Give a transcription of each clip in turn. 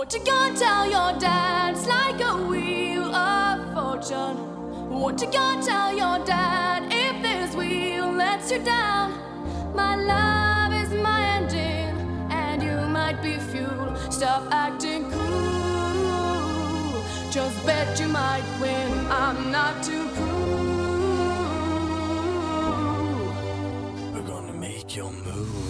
What you gonna tell your dad? It's like a wheel of fortune. What you gonna tell your dad if this wheel lets you down? My love is my engine, and you might be fuel. Stop acting cool. Just bet you might win. I'm not too cool. We're gonna make your move.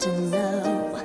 to know.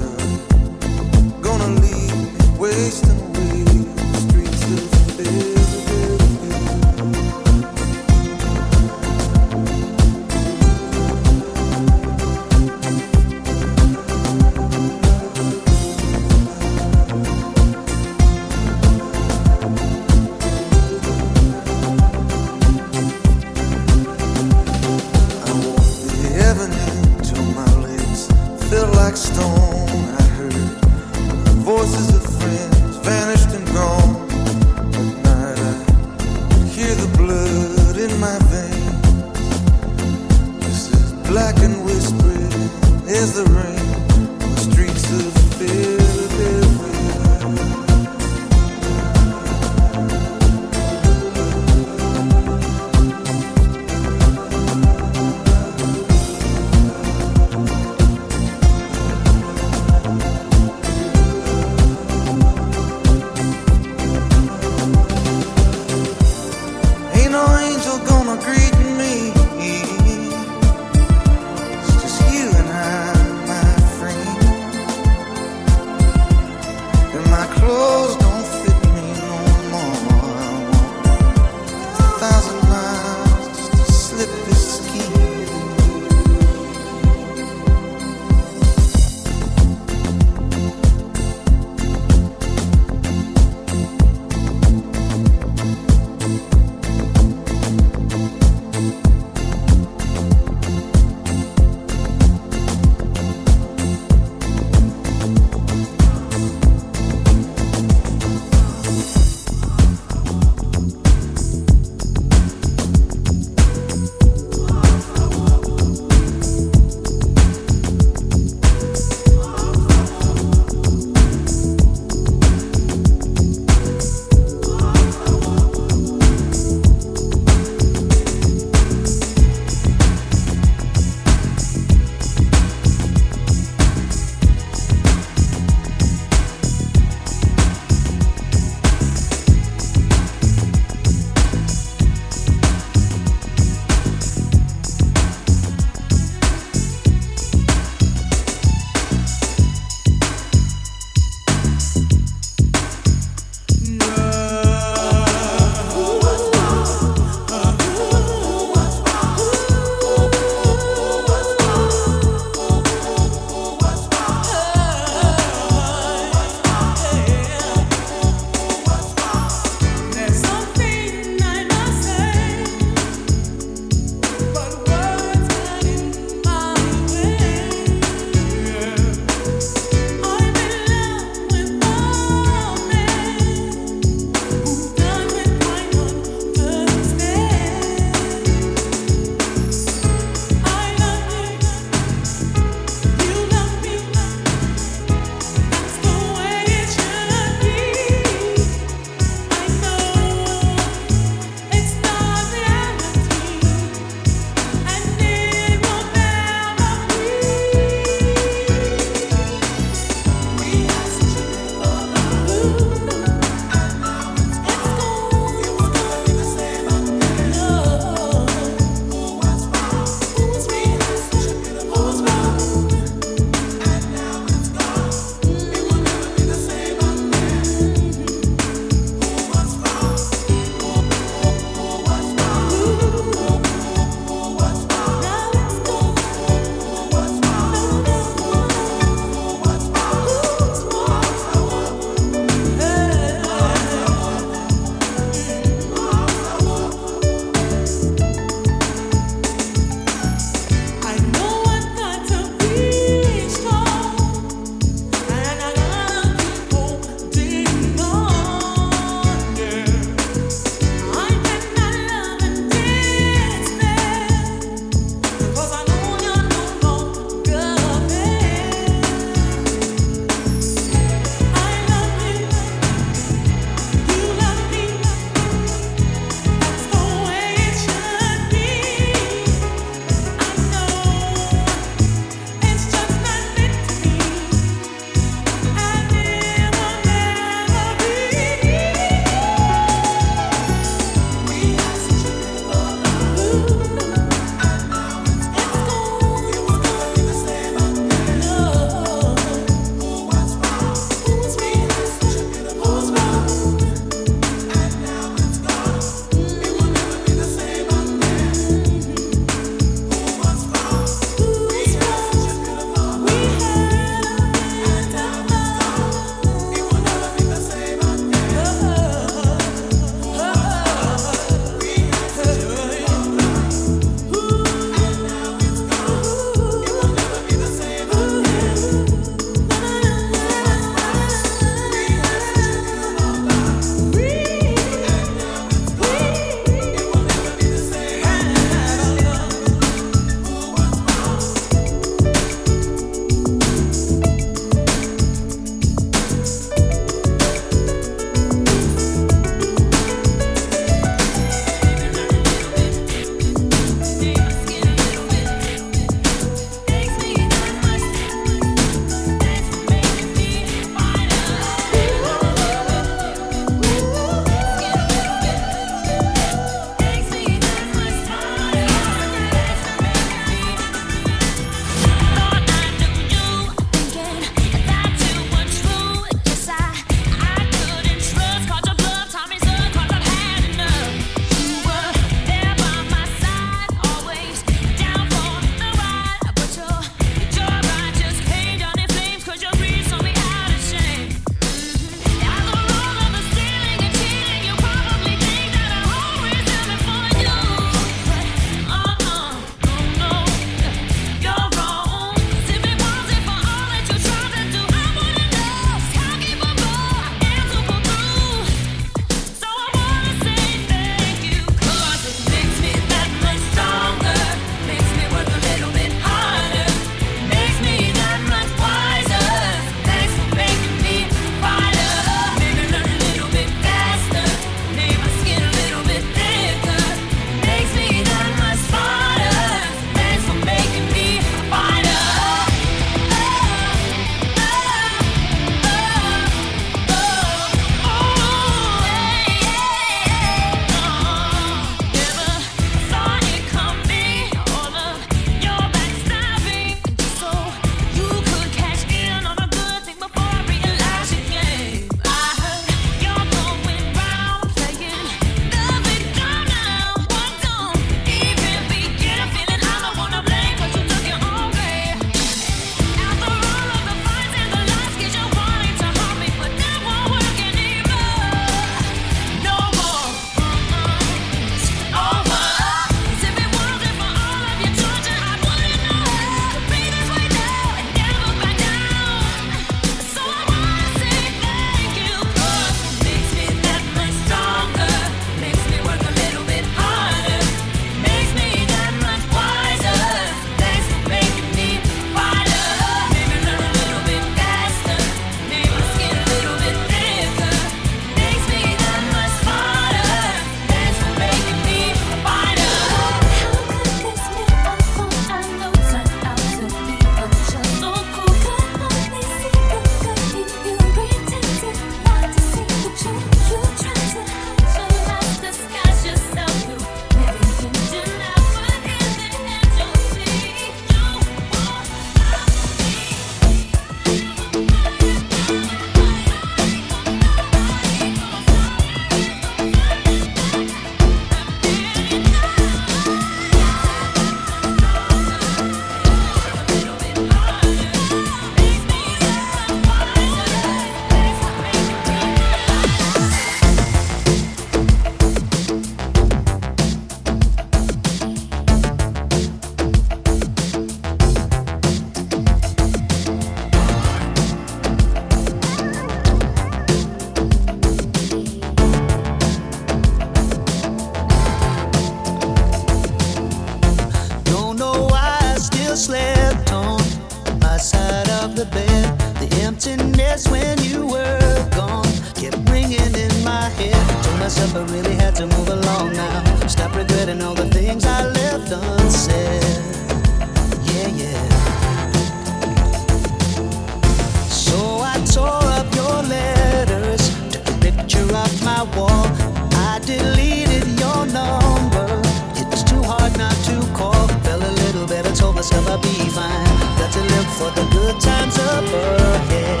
time's up again.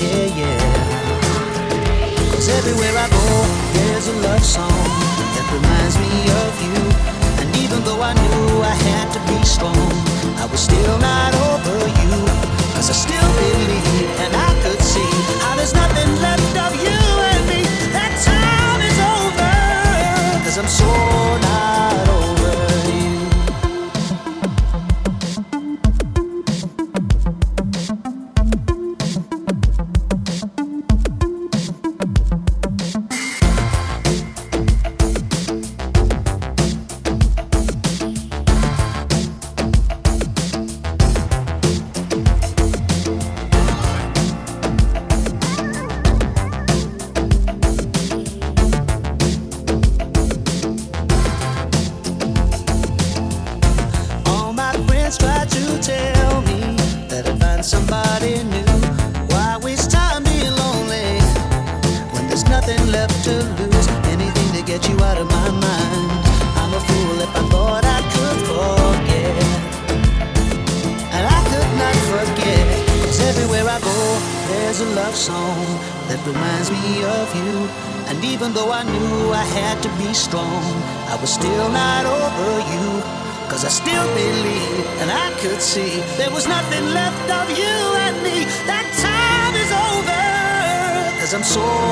Yeah, everywhere I go, there's a love song that reminds me of you. And even though I knew I had to be strong, I was still not over I still believe and I could see how there's nothing left I'm so